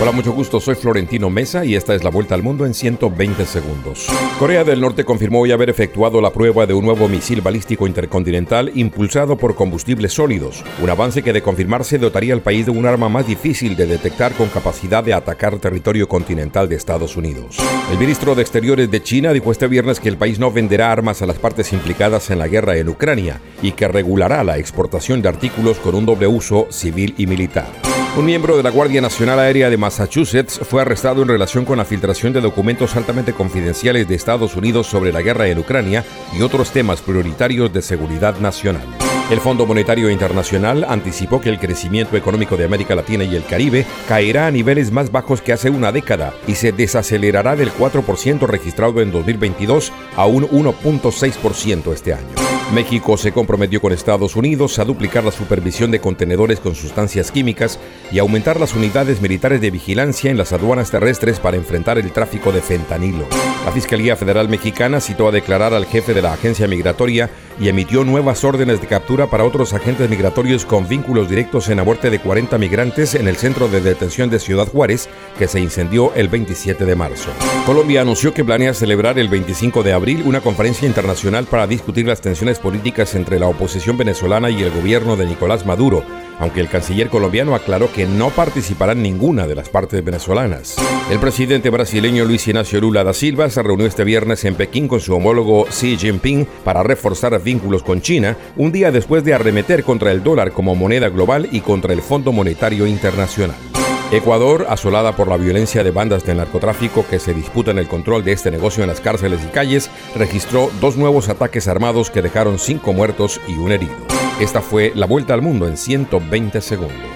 Hola, mucho gusto. Soy Florentino Mesa y esta es la vuelta al mundo en 120 segundos. Corea del Norte confirmó hoy haber efectuado la prueba de un nuevo misil balístico intercontinental impulsado por combustibles sólidos, un avance que de confirmarse dotaría al país de un arma más difícil de detectar con capacidad de atacar territorio continental de Estados Unidos. El ministro de Exteriores de China dijo este viernes que el país no venderá armas a las partes implicadas en la guerra en Ucrania y que regulará la exportación de artículos con un doble uso civil y militar. Un miembro de la Guardia Nacional Aérea de Massachusetts fue arrestado en relación con la filtración de documentos altamente confidenciales de Estados Unidos sobre la guerra en Ucrania y otros temas prioritarios de seguridad nacional. El Fondo Monetario Internacional anticipó que el crecimiento económico de América Latina y el Caribe caerá a niveles más bajos que hace una década y se desacelerará del 4% registrado en 2022 a un 1.6% este año. México se comprometió con Estados Unidos a duplicar la supervisión de contenedores con sustancias químicas y aumentar las unidades militares de vigilancia en las aduanas terrestres para enfrentar el tráfico de fentanilo. La Fiscalía Federal Mexicana citó a declarar al jefe de la agencia migratoria y emitió nuevas órdenes de captura para otros agentes migratorios con vínculos directos en la muerte de 40 migrantes en el centro de detención de Ciudad Juárez, que se incendió el 27 de marzo. Colombia anunció que planea celebrar el 25 de abril una conferencia internacional para discutir las tensiones políticas entre la oposición venezolana y el gobierno de Nicolás Maduro, aunque el canciller colombiano aclaró que no participará en ninguna de las partes venezolanas. El presidente brasileño Luis Ignacio Lula da Silva se reunió este viernes en Pekín con su homólogo Xi Jinping para reforzar vínculos con China, un día después de arremeter contra el dólar como moneda global y contra el Fondo Monetario Internacional. Ecuador, asolada por la violencia de bandas de narcotráfico que se disputan el control de este negocio en las cárceles y calles, registró dos nuevos ataques armados que dejaron cinco muertos y un herido. Esta fue la vuelta al mundo en 120 segundos.